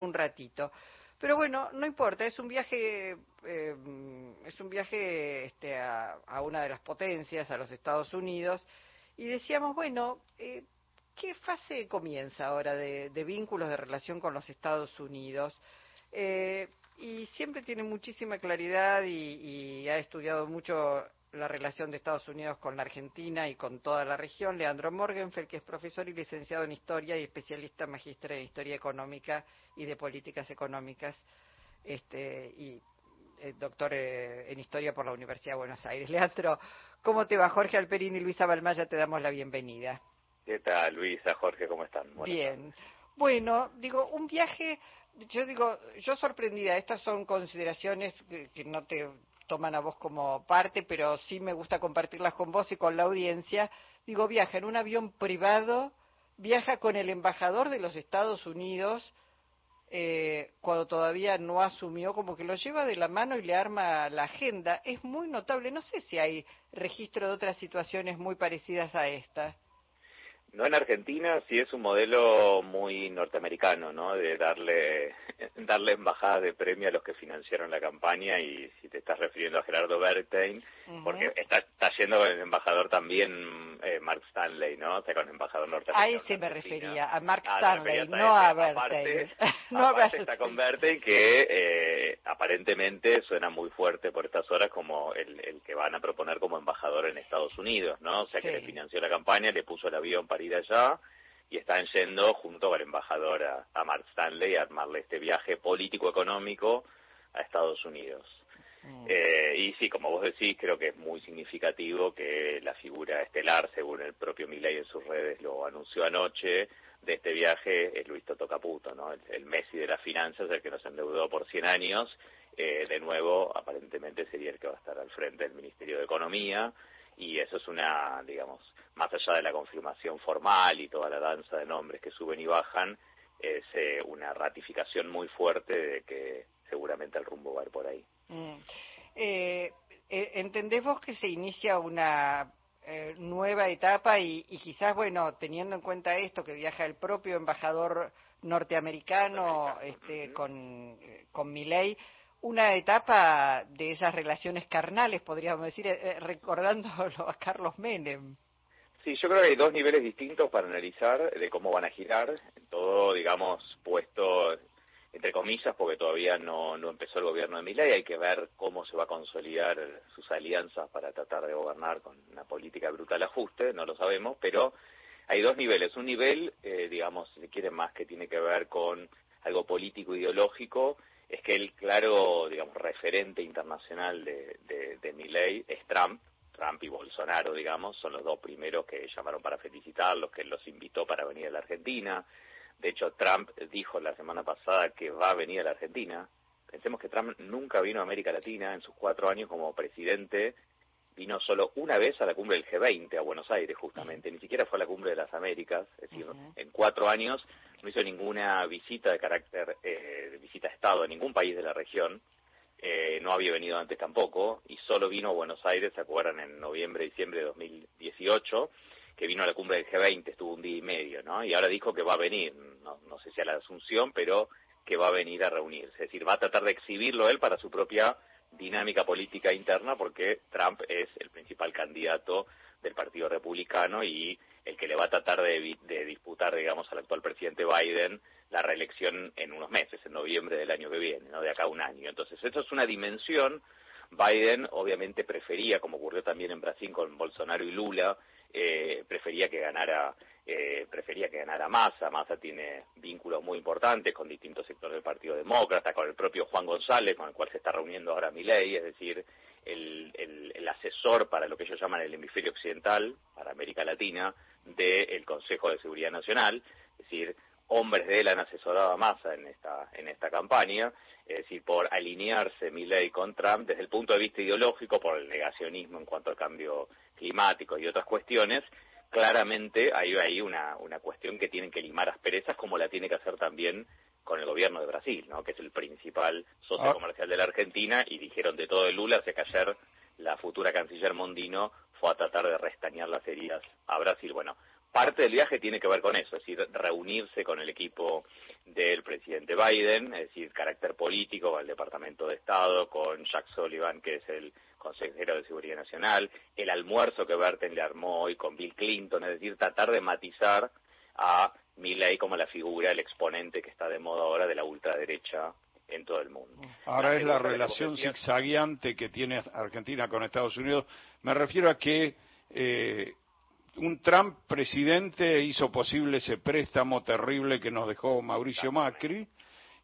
un ratito. Pero bueno, no importa, es un viaje, eh, es un viaje este, a, una de las potencias, a los Estados Unidos, y decíamos, bueno, eh, ¿qué fase comienza ahora de, vínculos de relación con los Estados Unidos? Eh, y siempre tiene muchísima claridad y, y, ha estudiado mucho la relación de Estados Unidos con la Argentina y con toda la región, Leandro Morgenfeld, que es profesor y licenciado en Historia y especialista magíster en Historia Económica y de Políticas Económicas, este, y eh, doctor eh, en Historia por la Universidad de Buenos Aires. Leandro, ¿cómo te va? Jorge Alperín y Luisa Balmaya te damos la bienvenida. ¿Qué tal, Luisa, Jorge, cómo están? Bien. Bueno, digo, un viaje, yo digo, yo sorprendida, estas son consideraciones que no te toman a vos como parte, pero sí me gusta compartirlas con vos y con la audiencia. Digo, viaja en un avión privado, viaja con el embajador de los Estados Unidos, eh, cuando todavía no asumió, como que lo lleva de la mano y le arma la agenda. Es muy notable. No sé si hay registro de otras situaciones muy parecidas a esta. No en Argentina, sí es un modelo muy norteamericano, ¿no? De darle, darle embajada de premio a los que financiaron la campaña y si te estás refiriendo a Gerardo Bertein, porque está, está yendo con el embajador también eh, Mark Stanley, ¿no? Está con el embajador norteamericano. A ese me refería, a Mark ah, Stanley, no a Bertein. no a está con Bertein que eh, aparentemente suena muy fuerte por estas horas como el, el que van a proponer como embajador en Estados Unidos, ¿no? O sea, que le financió la campaña, le puso el avión para allá y están yendo junto con el embajador a, Mark Stanley a armarle este viaje político-económico a Estados Unidos. Mm. Eh, y sí, como vos decís, creo que es muy significativo que la figura estelar, según el propio Milei en sus redes lo anunció anoche, de este viaje es Luis Toto Caputo, ¿no? el, Messi de las finanzas, el que nos endeudó por 100 años. Eh, de nuevo, aparentemente sería el que va a estar al frente del Ministerio de Economía y eso es una, digamos, más allá de la confirmación formal y toda la danza de nombres que suben y bajan, es eh, una ratificación muy fuerte de que seguramente el rumbo va a ir por ahí. Mm. Eh, eh, ¿Entendés vos que se inicia una nueva etapa y, quizás, bueno, teniendo en cuenta esto, que viaja el propio embajador norteamericano este, con, con Miley, una etapa de esas relaciones carnales, podríamos decir, recordándolo a Carlos Menem? Sí, yo creo que hay dos niveles distintos para analizar de cómo van a girar, todo, digamos, puesto entre comillas, porque todavía no, no empezó el gobierno de Milei, hay que ver cómo se va a consolidar sus alianzas para tratar de gobernar con una política brutal ajuste, no lo sabemos, pero hay dos niveles. Un nivel, eh, digamos, si quiere más que tiene que ver con algo político ideológico, es que el claro, digamos, referente internacional de, de, de Milei es Trump, Trump y Bolsonaro, digamos, son los dos primeros que llamaron para felicitarlos, que los invitó para venir a la Argentina. De hecho, Trump dijo la semana pasada que va a venir a la Argentina. Pensemos que Trump nunca vino a América Latina en sus cuatro años como presidente. Vino solo una vez a la cumbre del G20 a Buenos Aires, justamente. Ni siquiera fue a la cumbre de las Américas. Es decir, en cuatro años no hizo ninguna visita de carácter, eh, visita a Estado en ningún país de la región eh, no había venido antes tampoco y solo vino a Buenos Aires, se acuerdan, en noviembre, diciembre de 2018, que vino a la cumbre del G20, estuvo un día y medio, ¿no? Y ahora dijo que va a venir, no, no sé si a la Asunción, pero que va a venir a reunirse. Es decir, va a tratar de exhibirlo él para su propia dinámica política interna porque Trump es el principal candidato del Partido Republicano y el que le va a tratar de, de disputar, digamos, al actual presidente Biden la reelección en unos meses, en noviembre del año que viene, ¿no? de acá a un año. Entonces, esto es una dimensión. Biden obviamente prefería, como ocurrió también en Brasil con Bolsonaro y Lula, eh, prefería que ganara eh, prefería que ganara Massa. Massa tiene vínculos muy importantes con distintos sectores del Partido Demócrata, con el propio Juan González, con el cual se está reuniendo ahora Milei, es decir, el, el, asesor para lo que ellos llaman el hemisferio occidental, para América Latina, del Consejo de Seguridad Nacional. Es decir, hombres de él han asesorado a Massa en esta, en esta campaña, es decir, por alinearse Milley con Trump desde el punto de vista ideológico, por el negacionismo en cuanto al cambio climático y otras cuestiones, claramente hay ahí una, una cuestión que tienen que limar asperezas como la tiene que hacer también con el gobierno de Brasil, ¿no? que es el principal socio ah. comercial de la Argentina, y dijeron de todo de Lula, hace que ayer la futura canciller Mondino fue a tratar de restañar las heridas a Brasil. Bueno, parte del viaje tiene que ver con eso, es decir, reunirse con el equipo del presidente Biden, es decir, carácter político, con el Departamento de Estado, con Jack Sullivan, que es el consejero de Seguridad Nacional, el almuerzo que Berten le armó hoy con Bill Clinton, es decir, tratar de matizar a Milley como la figura, el exponente que está de moda ahora de la ultraderecha en todo el mundo. Ahora es la relación zigzagueante que tiene Argentina con Estados Unidos. Me refiero a que eh, un Trump presidente hizo posible ese préstamo terrible que nos dejó Mauricio Macri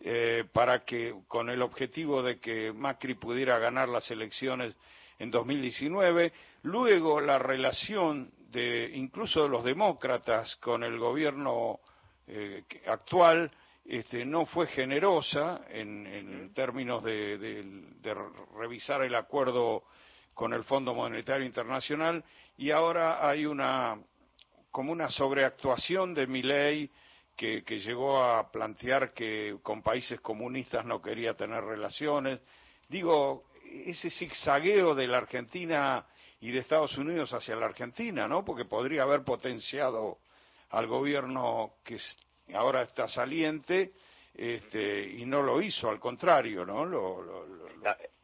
eh, para que con el objetivo de que Macri pudiera ganar las elecciones en 2019. Luego la relación de incluso de los demócratas con el gobierno eh, actual este, no fue generosa en, términos de, revisar el acuerdo con el Fondo Monetario Internacional y ahora hay una como una sobreactuación de mi ley que, llegó a plantear que con países comunistas no quería tener relaciones. Digo, ese zigzagueo de la Argentina y de Estados Unidos hacia la Argentina, ¿no? Porque podría haber potenciado al gobierno que ahora está saliente este, y no lo hizo, al contrario, ¿no?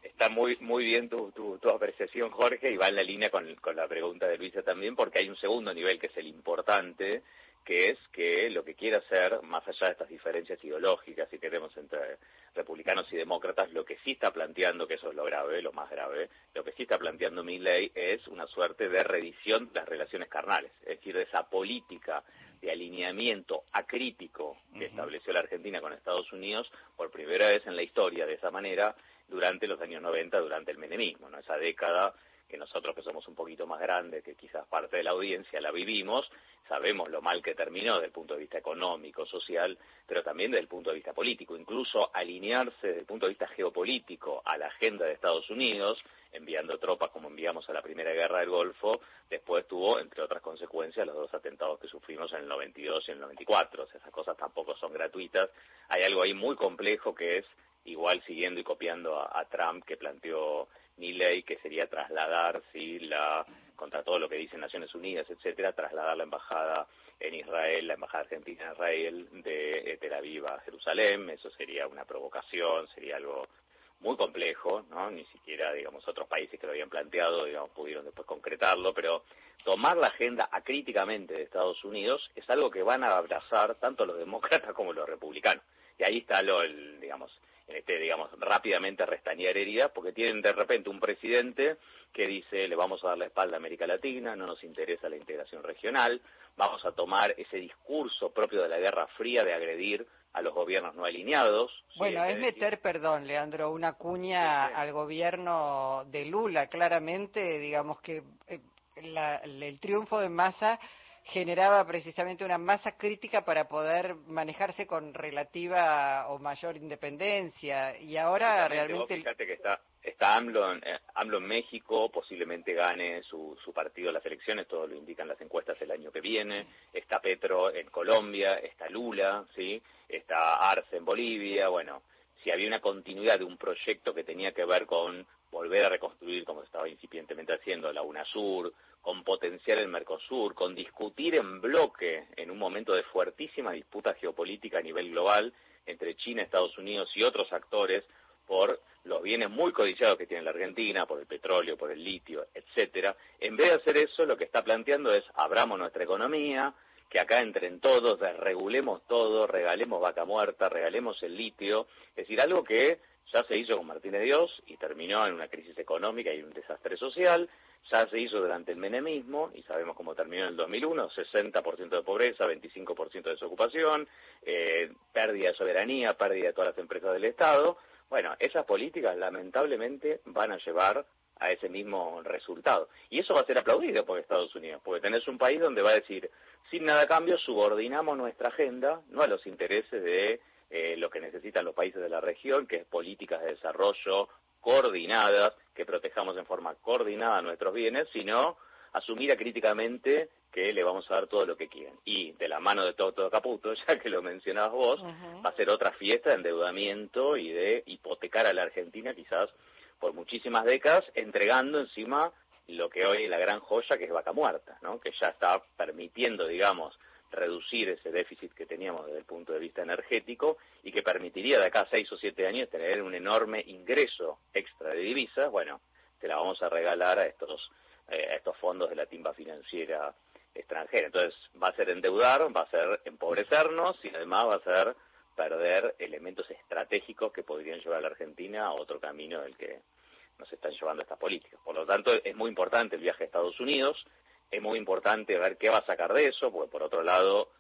Está, muy muy bien tu, tu, apreciación, Jorge, y va en la línea con, con la pregunta de Luisa también, porque hay un segundo nivel que es el importante, que es que lo que quiere hacer, más allá de estas diferencias ideológicas, si queremos, entre republicanos y demócratas, lo que sí está planteando, que eso es lo grave, lo más grave, lo que sí está planteando mi ley es una suerte de revisión de las relaciones carnales, es decir, de esa política de alineamiento acrítico que estableció la Argentina con Estados Unidos por primera vez en la historia de esa manera durante los años 90, durante el menemismo, ¿no? esa década que nosotros que somos un poquito más grandes, que quizás parte de la audiencia la vivimos, sabemos lo mal que terminó desde el punto de vista económico, social, pero también desde el punto de vista político. Incluso alinearse desde el punto de vista geopolítico a la agenda de Estados Unidos, enviando tropas como enviamos a la Primera Guerra del Golfo, después tuvo, entre otras consecuencias, los dos atentados que sufrimos en el 92 y en el 94. O sea, esas cosas tampoco son gratuitas. Hay algo ahí muy complejo que es, igual siguiendo y copiando a, Trump, que planteó ley que sería trasladar, sí, la, contra todo lo que dicen Naciones Unidas, etcétera, trasladar la embajada en Israel, la embajada argentina en Israel, de eh, Tel Aviv a Jerusalén. Eso sería una provocación, sería algo muy complejo, ¿no? Ni siquiera, digamos, otros países que lo habían planteado, digamos, pudieron después concretarlo, pero tomar la agenda acríticamente de Estados Unidos es algo que van a abrazar tanto los demócratas como los republicanos. Y ahí está lo, el, digamos, este, digamos, rápidamente restañar heridas, porque tienen de repente un presidente que dice, le vamos a dar la espalda a América Latina, no nos interesa la integración regional, vamos a tomar ese discurso propio de la Guerra Fría de agredir a los gobiernos no alineados. Bueno, es, meter, perdón, Leandro, una cuña al gobierno de Lula, claramente, digamos que eh, el triunfo de Massa generaba precisamente una masa crítica para poder manejarse con relativa o mayor independencia. Y ahora realmente fíjate que está está AMLO en, eh, AMLO en México posiblemente gane su, su partido las elecciones todo lo indican las encuestas el año que viene. Está Petro en Colombia está Lula sí está Arce en Bolivia. Bueno si había una continuidad de un proyecto que tenía que ver con volver a reconstruir, como estaba incipientemente haciendo, la UNASUR, con potenciar el Mercosur, con discutir en bloque en un momento de fuertísima disputa geopolítica a nivel global entre China, Estados Unidos y otros actores por los bienes muy codiciados que tiene la Argentina, por el petróleo, por el litio, etcétera. En vez de hacer eso, lo que está planteando es abramos nuestra economía, que acá entren todos, desregulemos todo, regalemos vaca muerta, regalemos el litio, es decir, algo que ya se hizo con Martínez Dios y terminó en una crisis económica y un desastre social, ya se hizo durante el menemismo y sabemos cómo terminó en el 2001, 60% de pobreza, 25% de desocupación, eh, pérdida de soberanía, pérdida de todas las empresas del Estado. Bueno, esas políticas lamentablemente van a llevar a ese mismo resultado. Y eso va a ser aplaudido por Estados Unidos, porque tenés un país donde va a decir, sin nada a cambio, subordinamos nuestra agenda, no a los intereses de eh, lo que necesitan los países de la región, que es políticas de desarrollo coordinadas, que protejamos en forma coordinada nuestros bienes, sino asumir críticamente que le vamos a dar todo lo que quieren. Y de la mano de todo, Caputo, ya que lo mencionabas vos, va a ser otra fiesta de endeudamiento y de hipotecar a la Argentina quizás por muchísimas décadas, entregando encima lo que hoy es la gran joya que es Vaca Muerta, ¿no? que ya está permitiendo, digamos, reducir ese déficit que teníamos desde el punto de vista energético y que permitiría de acá a seis o siete años tener un enorme ingreso extra de divisas, bueno, te la vamos a regalar a estos, eh, a estos fondos de la timba financiera extranjera. Entonces va a ser endeudar, va a ser empobrecernos y además va a ser perder elementos estratégicos que podrían llevar a la Argentina a otro camino del que nos están llevando estas políticas. Por lo tanto, es muy importante el viaje a Estados Unidos, es muy importante ver qué va a sacar de eso, porque por otro lado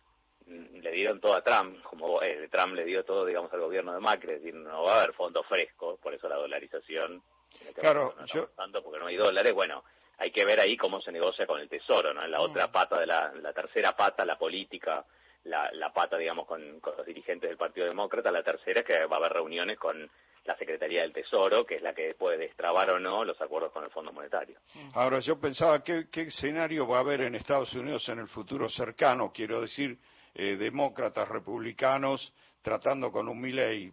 mm, le dieron todo a Trump, como eh, Trump le dio todo, digamos, al gobierno de Macri, es decir, no va a haber fondos frescos, por eso la dolarización. Este claro, yo... tanto porque no hay dólares, bueno, hay que ver ahí cómo se negocia con el Tesoro, ¿no? En la otra mm. pata de la, la tercera pata, la política, la, la pata, digamos, con, con, los dirigentes del Partido Demócrata, la tercera es que va a haber reuniones con la Secretaría del Tesoro, que es la que puede destrabar o no los acuerdos con el Fondo Monetario. Ahora, yo pensaba, ¿qué, qué escenario va a haber en Estados Unidos en el futuro cercano? Quiero decir, eh, demócratas, republicanos, tratando con un Milley,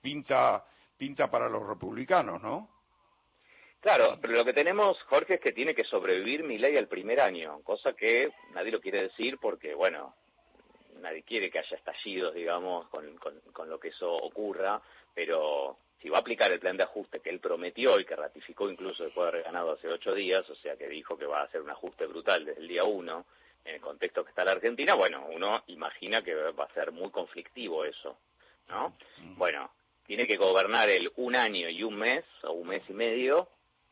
pinta, pinta para los republicanos, ¿no? Claro, pero lo que tenemos, Jorge, es que tiene que sobrevivir Milley al primer año, cosa que nadie lo quiere decir porque, bueno, nadie quiere que haya estallidos, digamos, con, con, lo que eso ocurra, pero si va a aplicar el plan de ajuste que él prometió y que ratificó incluso después de haber ganado hace ocho días, o sea que dijo que va a hacer un ajuste brutal desde el día uno, en el contexto que está la Argentina, bueno, uno imagina que va a ser muy conflictivo eso, ¿no? Bueno, tiene que gobernar él un año y un mes, o un mes y medio,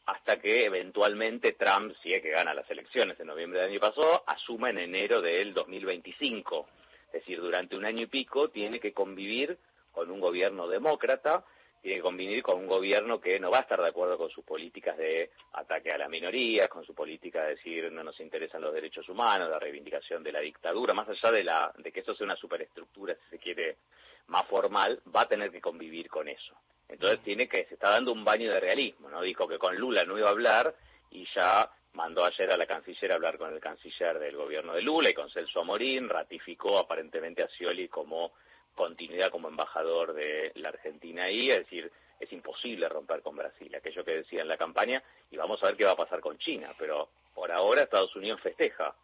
hasta que eventualmente Trump, si es que gana las elecciones en noviembre del año pasado, asuma en enero del 2025. Es decir, durante un año y pico tiene que convivir con un gobierno demócrata, tiene que convivir con un gobierno que no va a estar de acuerdo con sus políticas de ataque a las minorías, con su política de decir no nos interesan los derechos humanos, la reivindicación de la dictadura, más allá de, la, de que eso sea una superestructura, si se quiere, más formal, va a tener que convivir con eso. Entonces tiene que, se está dando un baño de realismo, ¿no? Dijo que con Lula no iba a hablar y ya mandó ayer a la canciller a hablar con el canciller del gobierno de Lula y con Celso Amorín, ratificó aparentemente a Scioli como continuidad como embajador de la Argentina ahí, es decir, es imposible romper con Brasil, aquello que decía en la campaña, y vamos a ver qué va a pasar con China, pero por ahora Estados Unidos festeja,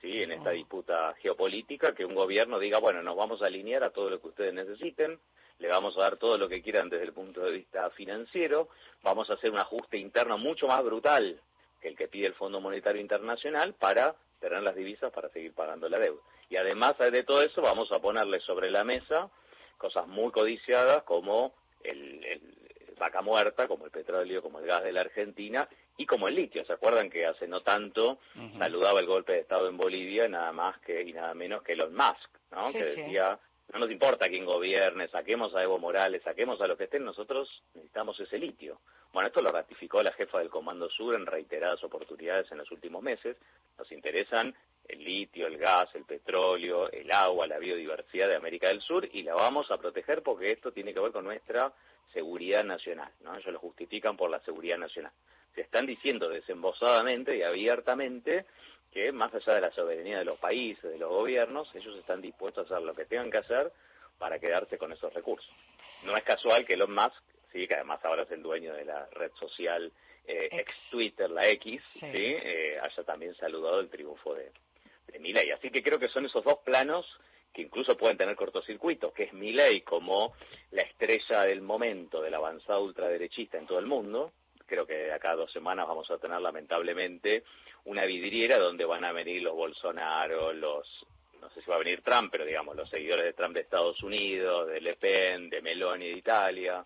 ¿sí? En esta disputa geopolítica, que un gobierno diga, bueno, nos vamos a alinear a todo lo que ustedes necesiten, le vamos a dar todo lo que quieran desde el punto de vista financiero, vamos a hacer un ajuste interno mucho más brutal el que pide el Fondo Monetario Internacional para tener las divisas para seguir pagando la deuda. Y además de todo eso vamos a ponerle sobre la mesa cosas muy codiciadas como el, vaca muerta, como el petróleo, como el gas de la Argentina y como el litio. ¿Se acuerdan que hace no tanto saludaba el golpe de Estado en Bolivia nada más que y nada menos que Elon Musk, ¿no? que decía no nos importa quién gobierne, saquemos a Evo Morales, saquemos a lo que estén, nosotros necesitamos ese litio. Bueno, esto lo ratificó la jefa del Comando Sur en reiteradas oportunidades en los últimos meses. Nos interesan el litio, el gas, el petróleo, el agua, la biodiversidad de América del Sur y la vamos a proteger porque esto tiene que ver con nuestra seguridad nacional, ¿no? Ellos lo justifican por la seguridad nacional. Se están diciendo desembosadamente y abiertamente que más allá de la soberanía de los países, de los gobiernos, ellos están dispuestos a hacer lo que tengan que hacer para quedarse con esos recursos. No es casual que Elon Musk, sí, que además ahora es el dueño de la red social eh, ex. Twitter, la X, sí. Eh, haya también saludado el triunfo de, de Milei. Así que creo que son esos dos planos que incluso pueden tener cortocircuitos, que es Milei como la estrella del momento de la avanzada ultraderechista en todo el mundo. Creo que de acá dos semanas vamos a tener lamentablemente una vidriera donde van a venir los Bolsonaro, los, no sé si va a venir Trump, pero digamos, los seguidores de Trump de Estados Unidos, de Le Pen, de Meloni de Italia,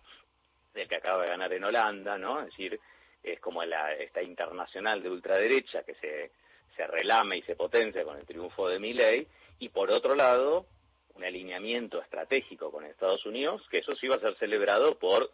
del que acaba de ganar en Holanda, ¿no? Es decir, es como la, esta internacional de ultraderecha que se, se relame y se potencia con el triunfo de Milley, y por otro lado, un alineamiento estratégico con Estados Unidos, que eso sí va a ser celebrado por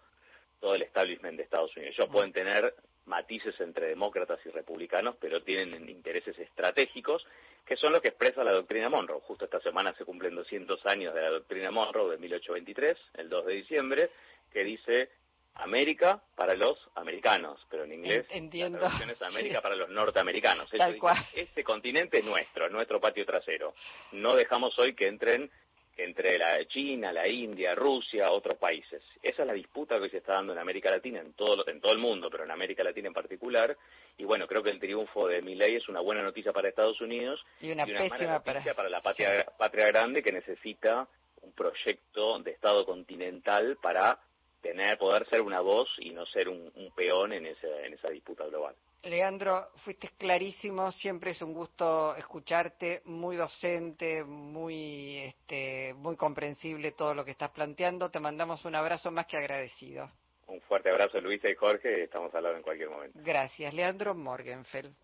todo el establishment de Estados Unidos. Ellos pueden tener matices entre demócratas y republicanos, pero tienen intereses estratégicos, que son los que expresa la doctrina Monroe. Justo esta semana se cumplen 200 años de la doctrina Monroe de 1823, el 2 de diciembre, que dice América para los americanos, pero en inglés Entiendo. la traducción es América para los norteamericanos. Tal cual. Este continente es nuestro, es nuestro patio trasero. No dejamos hoy que entren entre la China, la India, Rusia, otros países. Esa es la disputa que se está dando en América Latina, en todo, en todo el mundo, pero en América Latina en particular. Y bueno, creo que el triunfo de Milei es una buena noticia para Estados Unidos y una, pésima noticia para, la patria, patria grande que necesita un proyecto de Estado continental para tener, poder ser una voz y no ser un, peón en, ese, en esa disputa global. Leandro, fuiste clarísimo, siempre es un gusto escucharte, muy docente, muy, este, muy comprensible todo lo que estás planteando. Te mandamos un abrazo más que agradecido. Un fuerte abrazo, Luisa y Jorge, estamos al lado en cualquier momento. Gracias, Leandro Morgenfeld.